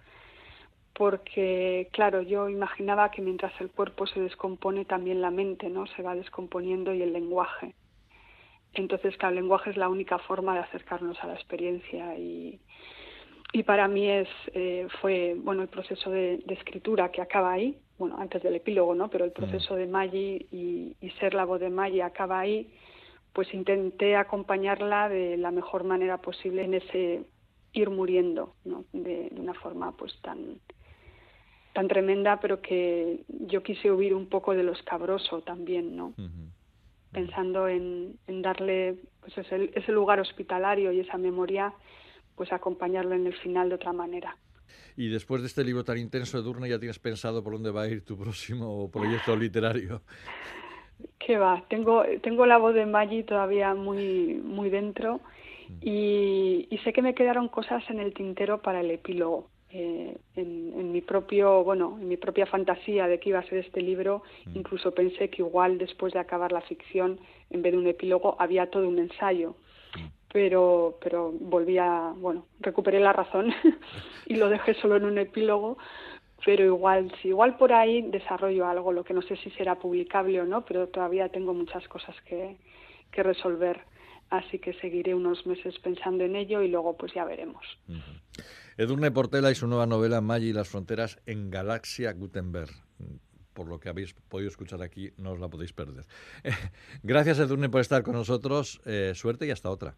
porque claro, yo imaginaba que mientras el cuerpo se descompone también la mente, ¿no? Se va descomponiendo y el lenguaje. Entonces, claro, el lenguaje es la única forma de acercarnos a la experiencia y, y para mí es eh, fue bueno el proceso de, escritura que acaba ahí, bueno antes del epílogo, ¿no? Pero el mm. proceso de Maggi y, y ser la voz de Maggi acaba ahí, pues intenté acompañarla de la mejor manera posible en ese ir muriendo, ¿no? De, de una forma pues tan tan tremenda, pero que yo quise huir un poco de lo escabroso también, ¿no? Pensando en, en, darle pues ese, ese, lugar hospitalario y esa memoria, pues acompañarlo en el final de otra manera. Y después de este libro tan intenso, Edurne, ¿ya tienes pensado por dónde va a ir tu próximo proyecto literario? ¿Qué va? Tengo, tengo la voz de Maggi todavía muy, muy dentro mm. y, y sé que me quedaron cosas en el tintero para el epílogo eh, en, mi propio, bueno, en mi propia fantasía de que iba a ser este libro, mm. incluso pensé que igual después de acabar la ficción, en vez de un epílogo, había todo un ensayo. Mm. Pero, pero volví a, bueno, recuperé la razón y lo dejé solo en un epílogo. Pero igual, si igual por ahí desarrollo algo, lo que no sé si será publicable o no, pero todavía tengo muchas cosas que, que resolver así que seguiré unos meses pensando en ello y luego pues ya veremos. Edurne Portela y su nueva novela Maggi y las fronteras en Galaxia Gutenberg. Por lo que habéis podido escuchar aquí, no os la podéis perder. gracias, Edurne, por estar con nosotros. Eh, suerte y hasta otra.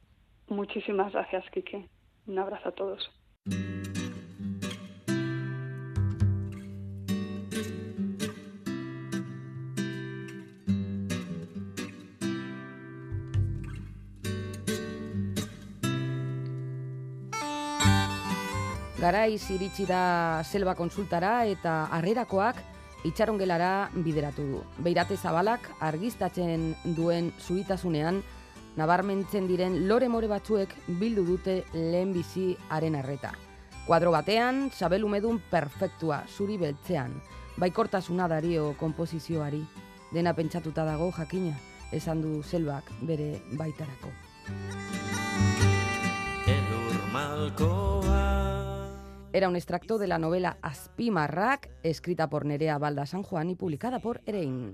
Muchísimas gracias, Quique. Un abrazo a todos. Garaiz iritsi da selba konsultara eta harrerakoak itxarongelara bideratu du. Beirate zabalak argiztatzen duen zuritasunean, nabarmentzen diren lore more batzuek bildu dute lehen bizi haren arreta. Kuadro batean, sabelumedun perfektua, zuri beltzean, baikortasuna dario kompozizioari. Dena pentsatuta dago jakina, esan du selbak bere baitarako. Era un extracto de la novela Aspimarrak, escrita por Nerea Balda San Juan y publicada por Erein.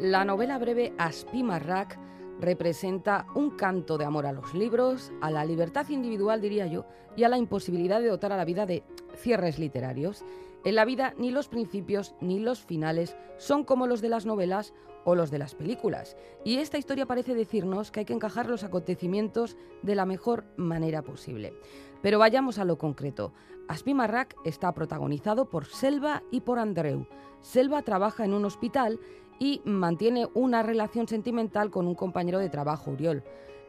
La novela breve Aspimarrak representa un canto de amor a los libros, a la libertad individual, diría yo, y a la imposibilidad de dotar a la vida de cierres literarios. En la vida ni los principios ni los finales son como los de las novelas o los de las películas. Y esta historia parece decirnos que hay que encajar los acontecimientos de la mejor manera posible. Pero vayamos a lo concreto. Aspimarrak está protagonizado por Selva y por Andreu. Selva trabaja en un hospital y mantiene una relación sentimental con un compañero de trabajo, Uriol.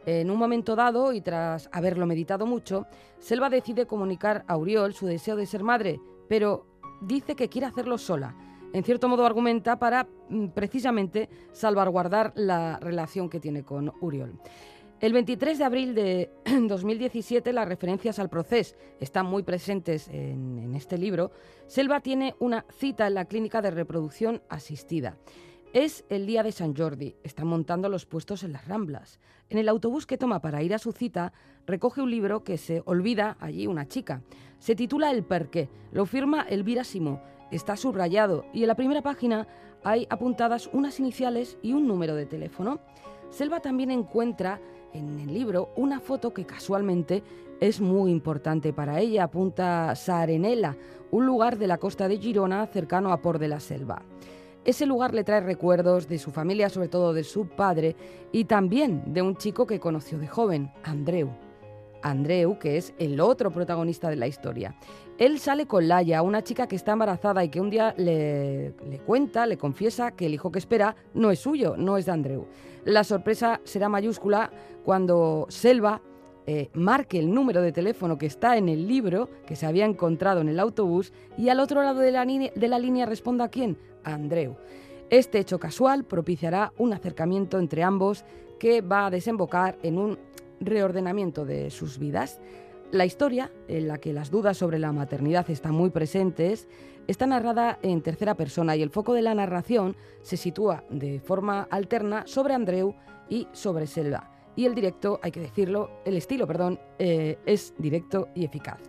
En un momento dado, y tras haberlo meditado mucho, Selva decide comunicar a Uriol su deseo de ser madre, pero dice que quiere hacerlo sola. En cierto modo argumenta para mm, precisamente salvaguardar la relación que tiene con Uriol. El 23 de abril de 2017 las referencias al proceso están muy presentes en, este libro. Selva tiene una cita en la clínica de reproducción asistida. Es el día de San Jordi. Están montando los puestos en las Ramblas. En el autobús que toma para ir a su cita, recoge un libro que se olvida allí una chica. Se titula El Perqué. Lo firma Elvira Simó. Está subrayado y en la primera página hay apuntadas unas iniciales y un número de teléfono. Selva también encuentra en el libro una foto que casualmente es muy importante para ella. Apunta Sarenela, un lugar de la costa de Girona cercano a Por de la Selva. Ese lugar le trae recuerdos de su familia, sobre todo de su padre, y también de un chico que conoció de joven, Andreu. Andreu, que es el otro protagonista de la historia. Él sale con Laia, una chica que está embarazada y que un día le, le, cuenta, le confiesa que el hijo que espera no es suyo, no es de Andreu. La sorpresa será mayúscula cuando Selva eh, marque el número de teléfono que está en el libro que se había encontrado en el autobús y al otro lado de la, línea responda a quién, a Andreu. Este hecho casual propiciará un acercamiento entre ambos que va a desembocar en un reordenamiento de sus vidas. La historia, en la que las dudas sobre la maternidad están muy presentes, está narrada en tercera persona y el foco de la narración se sitúa de forma alterna sobre Andreu y sobre Selva. Y el directo, hay que decirlo, el estilo, perdón, eh, es directo y eficaz.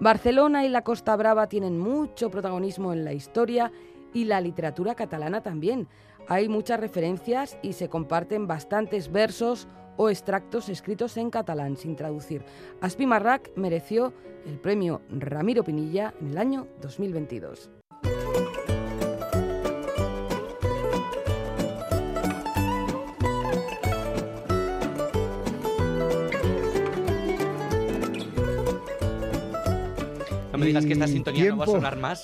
Barcelona y la Costa Brava tienen mucho protagonismo en la historia y la literatura catalana también. Hay muchas referencias y se comparten bastantes versos o extractos escritos en catalán sin traducir. Aspi Marrac mereció el premio Ramiro Pinilla en el año 2022. No me digas que esta sintonía no va a sonar más.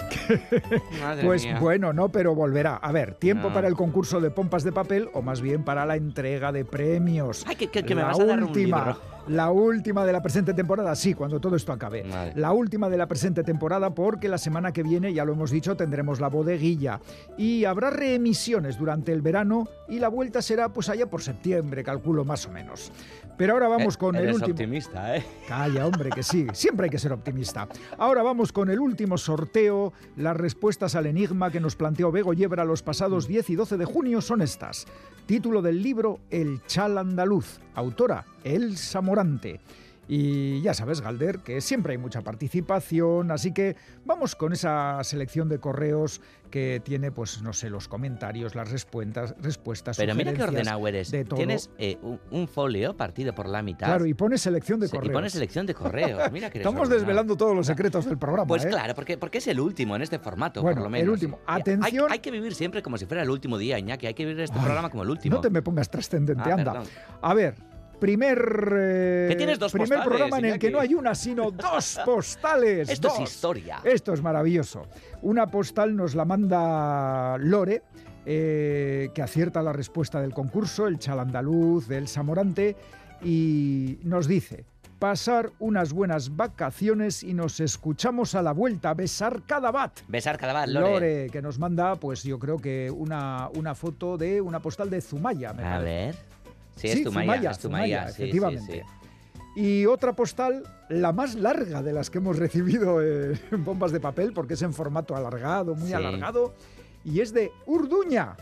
Madre pues mía. bueno, no, pero volverá. A ver, tiempo no. para el concurso de pompas de papel o más bien para la entrega de premios. Ay, que, que, que me vas a dar última, un libro. La última de la presente temporada, sí, cuando todo esto acabe. Vale. La última de la presente temporada porque la semana que viene, ya lo hemos dicho, tendremos la bodeguilla. Y habrá reemisiones durante el verano y la vuelta será pues allá por septiembre, calculo más o menos. Pero ahora vamos Eh, con el último... optimista, ¿eh? Calla, hombre, que sí. Siempre hay que ser optimista. Ahora vamos con el último sorteo. Las respuestas al enigma que nos planteó Bego Yebra los pasados 10 y 12 de junio son estas. Título del libro El Chal Andaluz. Autora Elsa Morante. Y ya sabes, Galder, que siempre hay mucha participación, así que vamos con esa selección de correos que tiene, pues, no sé, los comentarios, las respuestas, respuestas Pero mira qué ordenado eres. de todo. Tienes eh, un, un folio partido por la mitad. Claro, y pone selección de correos. y pones selección de correos. Mira que Estamos ordenado. desvelando todos los secretos del programa. Pues ¿eh? claro, porque, porque es el último en este formato, Bueno, por lo el menos. último. Hay- Atención. Hay, que vivir siempre como si fuera el último día, Iñaki. Hay que vivir este Ay, programa como el último. No te me pongas trascendente, Ah, anda. perdón. A ver, primer, eh, Que tienes dos primer postales, programa en el que no hay una, sino dos postales. Esto dos. es historia. Esto es maravilloso. Una postal nos la manda Lore, eh, que acierta la respuesta del concurso, el chalandaluz del Samorante, y nos dice, pasar unas buenas vacaciones y nos escuchamos a la vuelta, besar cada bat. Besar cada vez, Lore. Lore, que nos manda, pues yo creo que una, una foto de una postal de Zumaya. me A parece. ver. Sí, es tu Zumaya, Maya, es efectivamente. Y otra postal, la más larga de las que hemos recibido eh, en bombas de papel, porque es en formato alargado, muy alargado, y es de Urduña,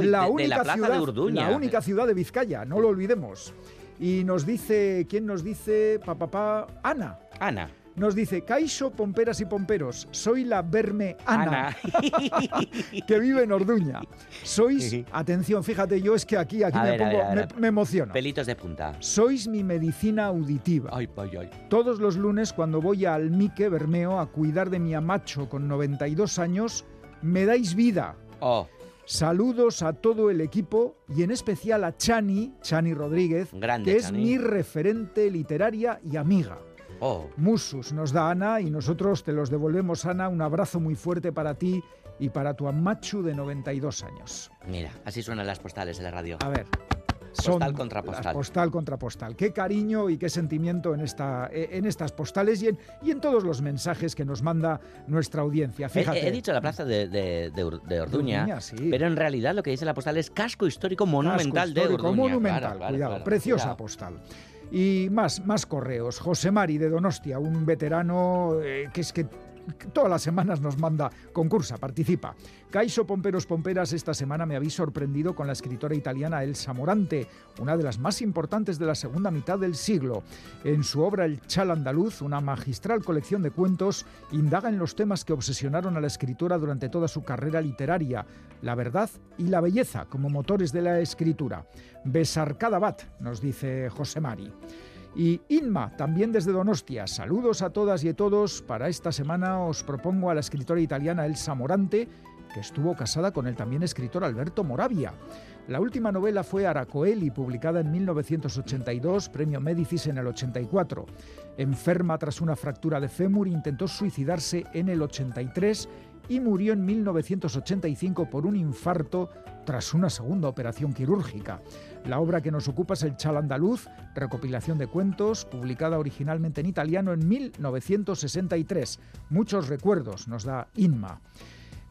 de- la, de- de, única la plaza ciudad, de Urduña. la única ciudad de Vizcaya, no lo olvidemos. Y nos dice, ¿quién nos dice? Papá, papá, Ana. Ana. Nos dice, Caixo, pomperas y pomperos, soy la verme Ana, Ana. que vive en Orduña. Sois, Sí. atención, fíjate, yo es que aquí, aquí A me, ver, pongo, ver. me- me emociono. Pelitos de punta. Sois mi medicina auditiva. Ay, ay, ay. Todos los lunes cuando voy a Almique Bermeo a cuidar de mi amacho con 92 años, me dais vida. Oh, Saludos a todo el equipo y en especial a Chani, Chani Rodríguez, Grande, que es Chani. mi referente literaria y amiga. Oh. Musus nos da Ana y nosotros te los devolvemos, Ana. Un abrazo muy fuerte para ti y para tu amachu de 92 años. Mira, así suenan las postales en la radio. A ver. Postal contra postal. Postal contra postal. Qué cariño y qué sentimiento en, esta, eh, en estas postales y en, y en todos los mensajes que nos manda nuestra audiencia. He, Fíjate. he dicho la plaza de, de- de de Orduña, Orduña, sí. pero en realidad lo que dice la postal es casco histórico Casco monumental de histórico, Orduña. monumental, Claro, claro, cuidado, claro, preciosa postal. Y más, más correos. José Mari de Donostia, un veterano eh, que es que todas las semanas nos manda concursa, participa. Caixo Pomperos Pomperas esta semana me habéis sorprendido con la escritora italiana Elsa Morante, una de las más importantes de la segunda mitad del siglo. En su obra El Chal Andaluz, una magistral colección de cuentos, indaga en los temas que obsesionaron a la escritora durante toda su carrera literaria, la verdad y la belleza como motores de la escritura. Besarcadabat, nos dice José Mari. Y Inma, también desde Donostia. Saludos a todas y a todos. Para esta semana os propongo a la escritora italiana Elsa Morante, que estuvo casada con el también escritor Alberto Moravia. La última novela fue Aracoeli, publicada en 1982, premio Médicis en el 84. Enferma tras una fractura de fémur, intentó suicidarse en el 83 y murió en 1985 por un infarto tras una segunda operación quirúrgica. La obra que nos ocupa es El Chal Andaluz, recopilación de cuentos, publicada originalmente en italiano en 1963. Muchos recuerdos nos da Inma.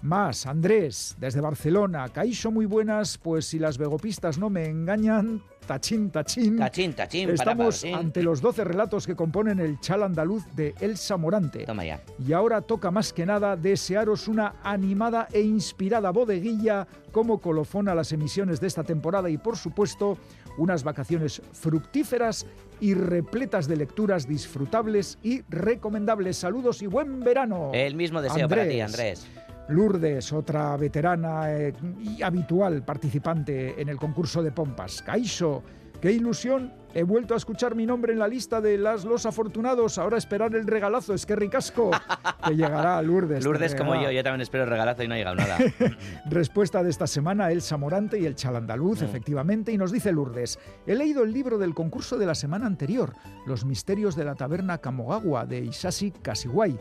Más, Andrés, desde Barcelona. Caixo muy buenas, pues si las vegopistas no me engañan, tachín, tachín. Tachín, tachín, Estamos para, para, ante los 12 relatos que componen el chal andaluz de Elsa Morante. Toma ya. Y ahora toca más que nada desearos una animada e inspirada bodeguilla como colofón a las emisiones de esta temporada y, por supuesto, unas vacaciones fructíferas y repletas de lecturas disfrutables y recomendables. Saludos y buen verano. El mismo deseo para ti, Andrés. Lourdes, otra veterana eh, y habitual participante en el concurso de pompas. Caixo, qué ilusión. He vuelto a escuchar mi nombre en la lista de las los afortunados. Ahora esperar el regalazo. Es que ricasco. Que llegará Lourdes. Lourdes como yo. Yo también espero el regalazo y no ha llegado nada. Respuesta de esta semana, Elsa Morante y el Chalandaluz, mm. efectivamente. Y nos dice Lourdes, he leído el libro del concurso de la semana anterior, Los misterios de la taberna Kamogawa, de Isashi Kashiwai.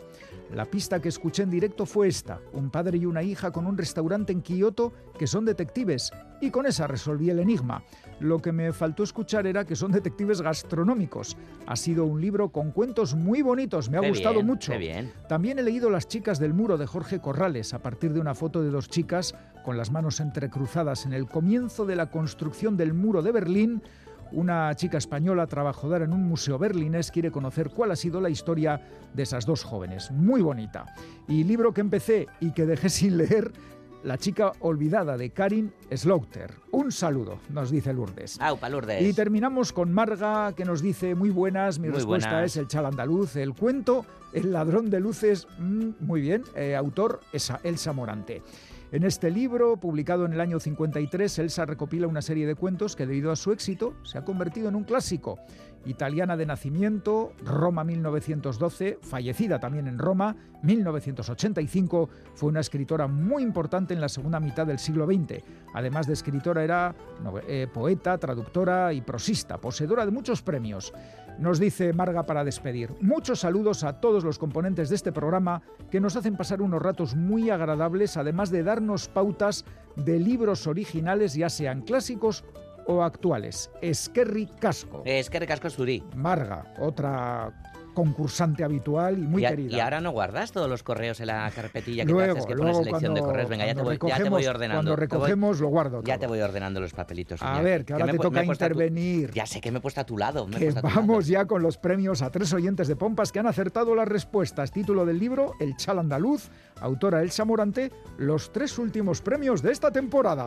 La pista que escuché en directo fue esta, un padre y una hija con un restaurante en Kioto que son detectives, y con esa resolví el enigma. Lo que me faltó escuchar era que son detectives gastronómicos. Ha sido un libro con cuentos muy bonitos, me ha Qué gustado bien, mucho. bien. También he leído Las chicas del muro de Jorge Corrales, a partir de una foto de dos chicas con las manos entrecruzadas en el comienzo de la construcción del muro de Berlín. Una chica española trabajadora en un museo berlinés quiere conocer cuál ha sido la historia de esas dos jóvenes. Muy bonita. Y libro que empecé y que dejé sin leer, La chica olvidada de Karin Slaughter. Un saludo, nos dice Lourdes. Aupa, Lourdes. Y terminamos con Marga, que nos dice muy buenas. Mi Muy respuesta buenas. es el chal andaluz, el cuento, el ladrón de luces. mm, muy bien, eh, autor esa, Elsa Morante. En este libro, publicado en el año 53, Elsa recopila una serie de cuentos que, debido a su éxito, se ha convertido en un clásico. Italiana de nacimiento, Roma 1912, fallecida también en Roma, 1985, fue una escritora muy importante en la segunda mitad del siglo XX. Además de escritora, era eh, poeta, traductora y prosista, poseedora de muchos premios. Nos dice Marga para despedir. Muchos saludos a todos los componentes de este programa que nos hacen pasar unos ratos muy agradables, además de darnos pautas de libros originales, ya sean clásicos o actuales. Esquerri Casco. Es que recasco Zuri. Marga, otra concursante habitual y muy y, a- querida. y ahora no guardas todos los correos en la carpetilla que te haces, que luego pones selección cuando, de correos. Venga, ya te, voy, ya te voy ordenando. Cuando voy- recogemos lo guardo ya todo. te voy ordenando los papelitos. A señor. ver, que ahora me te toca a tu- intervenir. Ya sé que me he puesto a tu lado. me que puesto a tu vamos lado. ya con los premios a tres oyentes de Pompas que han acertado las respuestas. Título del libro, El Chal Andaluz, autora Elsa Morante, los tres últimos premios de esta temporada.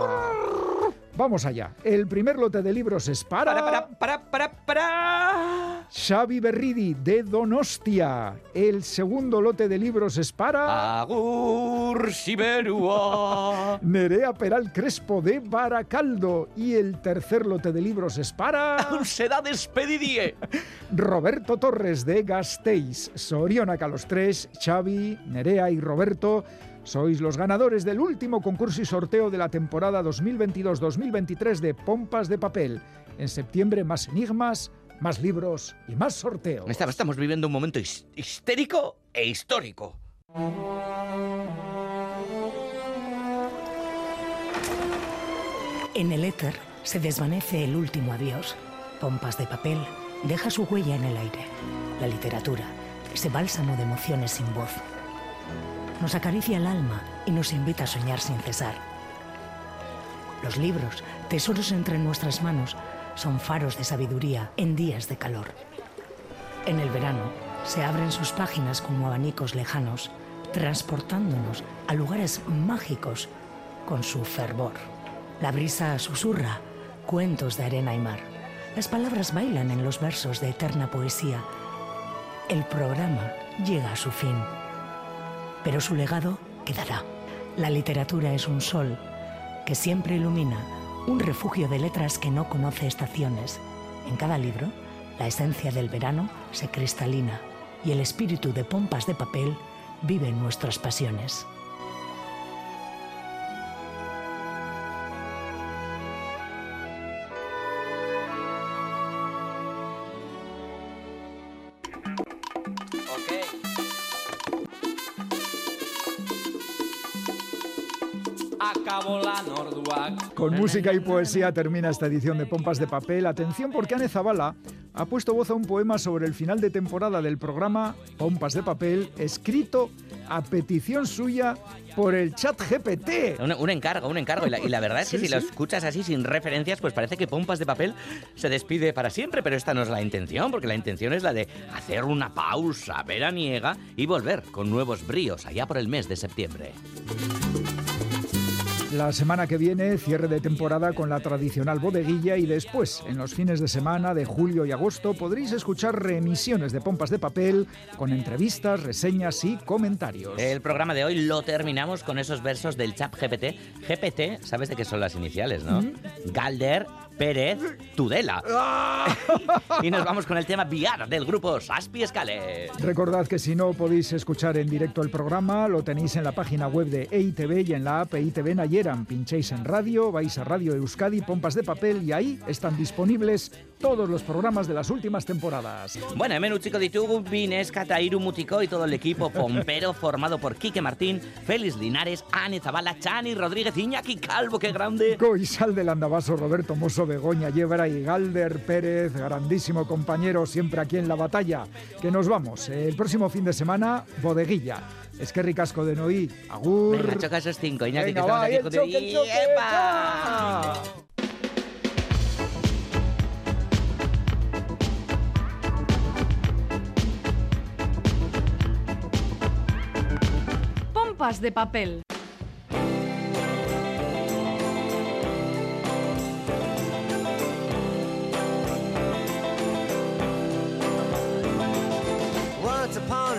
Vamos allá. El primer lote de libros es para... Para, para, para, para, para. Xavi Berridi, de Donostia. El segundo lote de libros es para... Agur Siberua. Nerea Peral Crespo, de Baracaldo. Y el tercer lote de libros es para... Se da despedidie. Roberto Torres de Gasteiz. Sorionaca los tres, Xavi, Nerea y Roberto. Sois los ganadores del último concurso y sorteo de la temporada 2022-2023 de Pompas de Papel. En septiembre más enigmas, más libros y más sorteos. Estamos, viviendo un momento his- histérico e histórico. En el éter se desvanece el último adiós. Pompas de papel deja su huella en el aire. La literatura, ese bálsamo de emociones sin voz. Nos acaricia el alma y nos invita a soñar sin cesar. Los libros, tesoros entre nuestras manos, son faros de sabiduría en días de calor. En el verano se abren sus páginas como abanicos lejanos transportándonos a lugares mágicos con su fervor. La brisa susurra cuentos de arena y mar. Las palabras bailan en los versos de eterna poesía. El programa llega a su fin, pero su legado quedará. La literatura es un sol que siempre ilumina, un refugio de letras que no conoce estaciones. En cada libro, la esencia del verano se cristalina y el espíritu de pompas de papel vive en nuestras pasiones. Con música y poesía termina esta edición de Pompas de Papel. Atención porque Ane Zabala ha puesto voz a un poema sobre el final de temporada del programa Pompas de Papel, escrito a petición suya por el chat GPT. Un, encargo, un encargo. Y la, verdad es que si lo escuchas así sin referencias, pues parece que Pompas de Papel se despide para siempre, pero esta no es la intención, porque la intención es la de hacer una pausa veraniega y volver con nuevos bríos allá por el mes de septiembre. La semana que viene, cierre de temporada con la tradicional bodeguilla y después, en los fines de semana de julio y agosto, podréis escuchar reemisiones de Pompas de Papel con entrevistas, reseñas y comentarios. El programa de hoy lo terminamos con esos versos del chat GPT. GPT, ¿sabes de qué son las iniciales, no? Galder Pérez Tudela. Ah. y nos vamos con el tema VR del grupo Saspi Escale. Recordad que si no podéis escuchar en directo el programa, lo tenéis en la página web de EITV y en la app EITV Nayeran. Pinchéis en radio, vais a Radio Euskadi, Pompas de Papel y ahí están disponibles todos los programas de las últimas temporadas. Bueno, hemen utziko ditugu Binesca, Tairu Mutiko y todo el equipo pompero formado por Quique Martín, Félix Linares, Ane Zabala, Chani Rodríguez, Iñaki Calvo, qué grande. Coisal del Andabaso, Roberto Mosso, Begoña Yebra y Galder Pérez, grandísimo compañero siempre aquí en la batalla. Que nos vamos. El próximo fin de semana, bodeguilla. Es que ricasco de Noí. Agur. Venga, choca esos cinco, Iñaki, Venga, que va, aquí el choque, el choque, ¡Epa! de papel.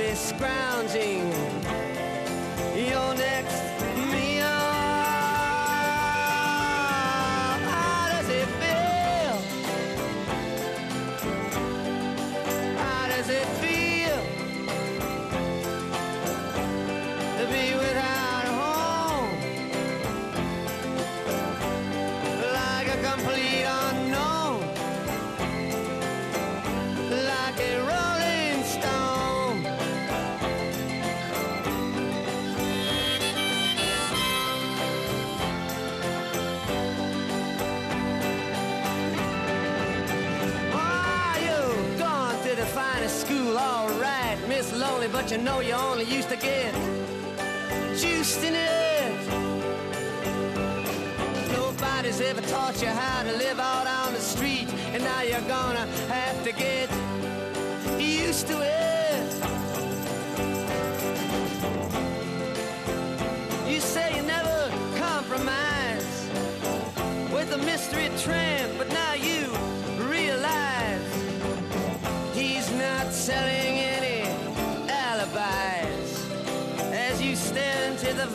It's scrounging you know you only used to get juiced in it. Nobody's ever taught you how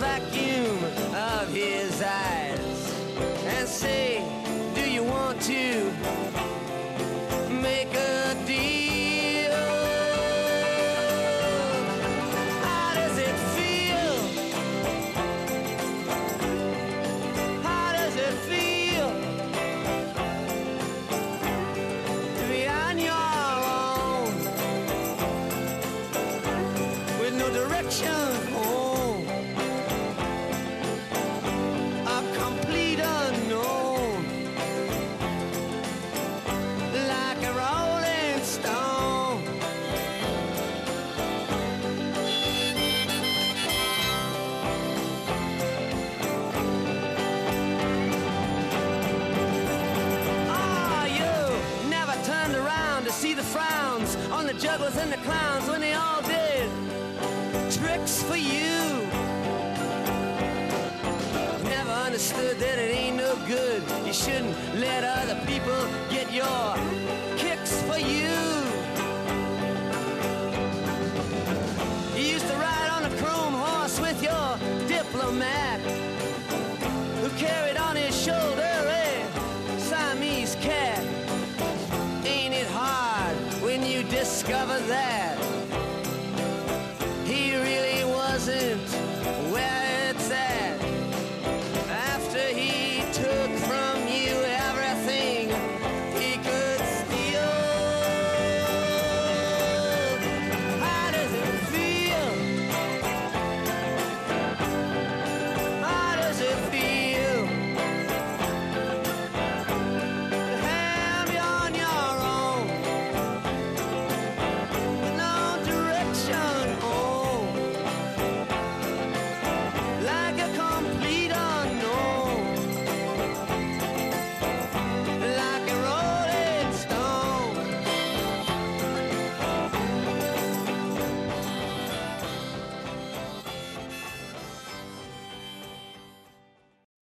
back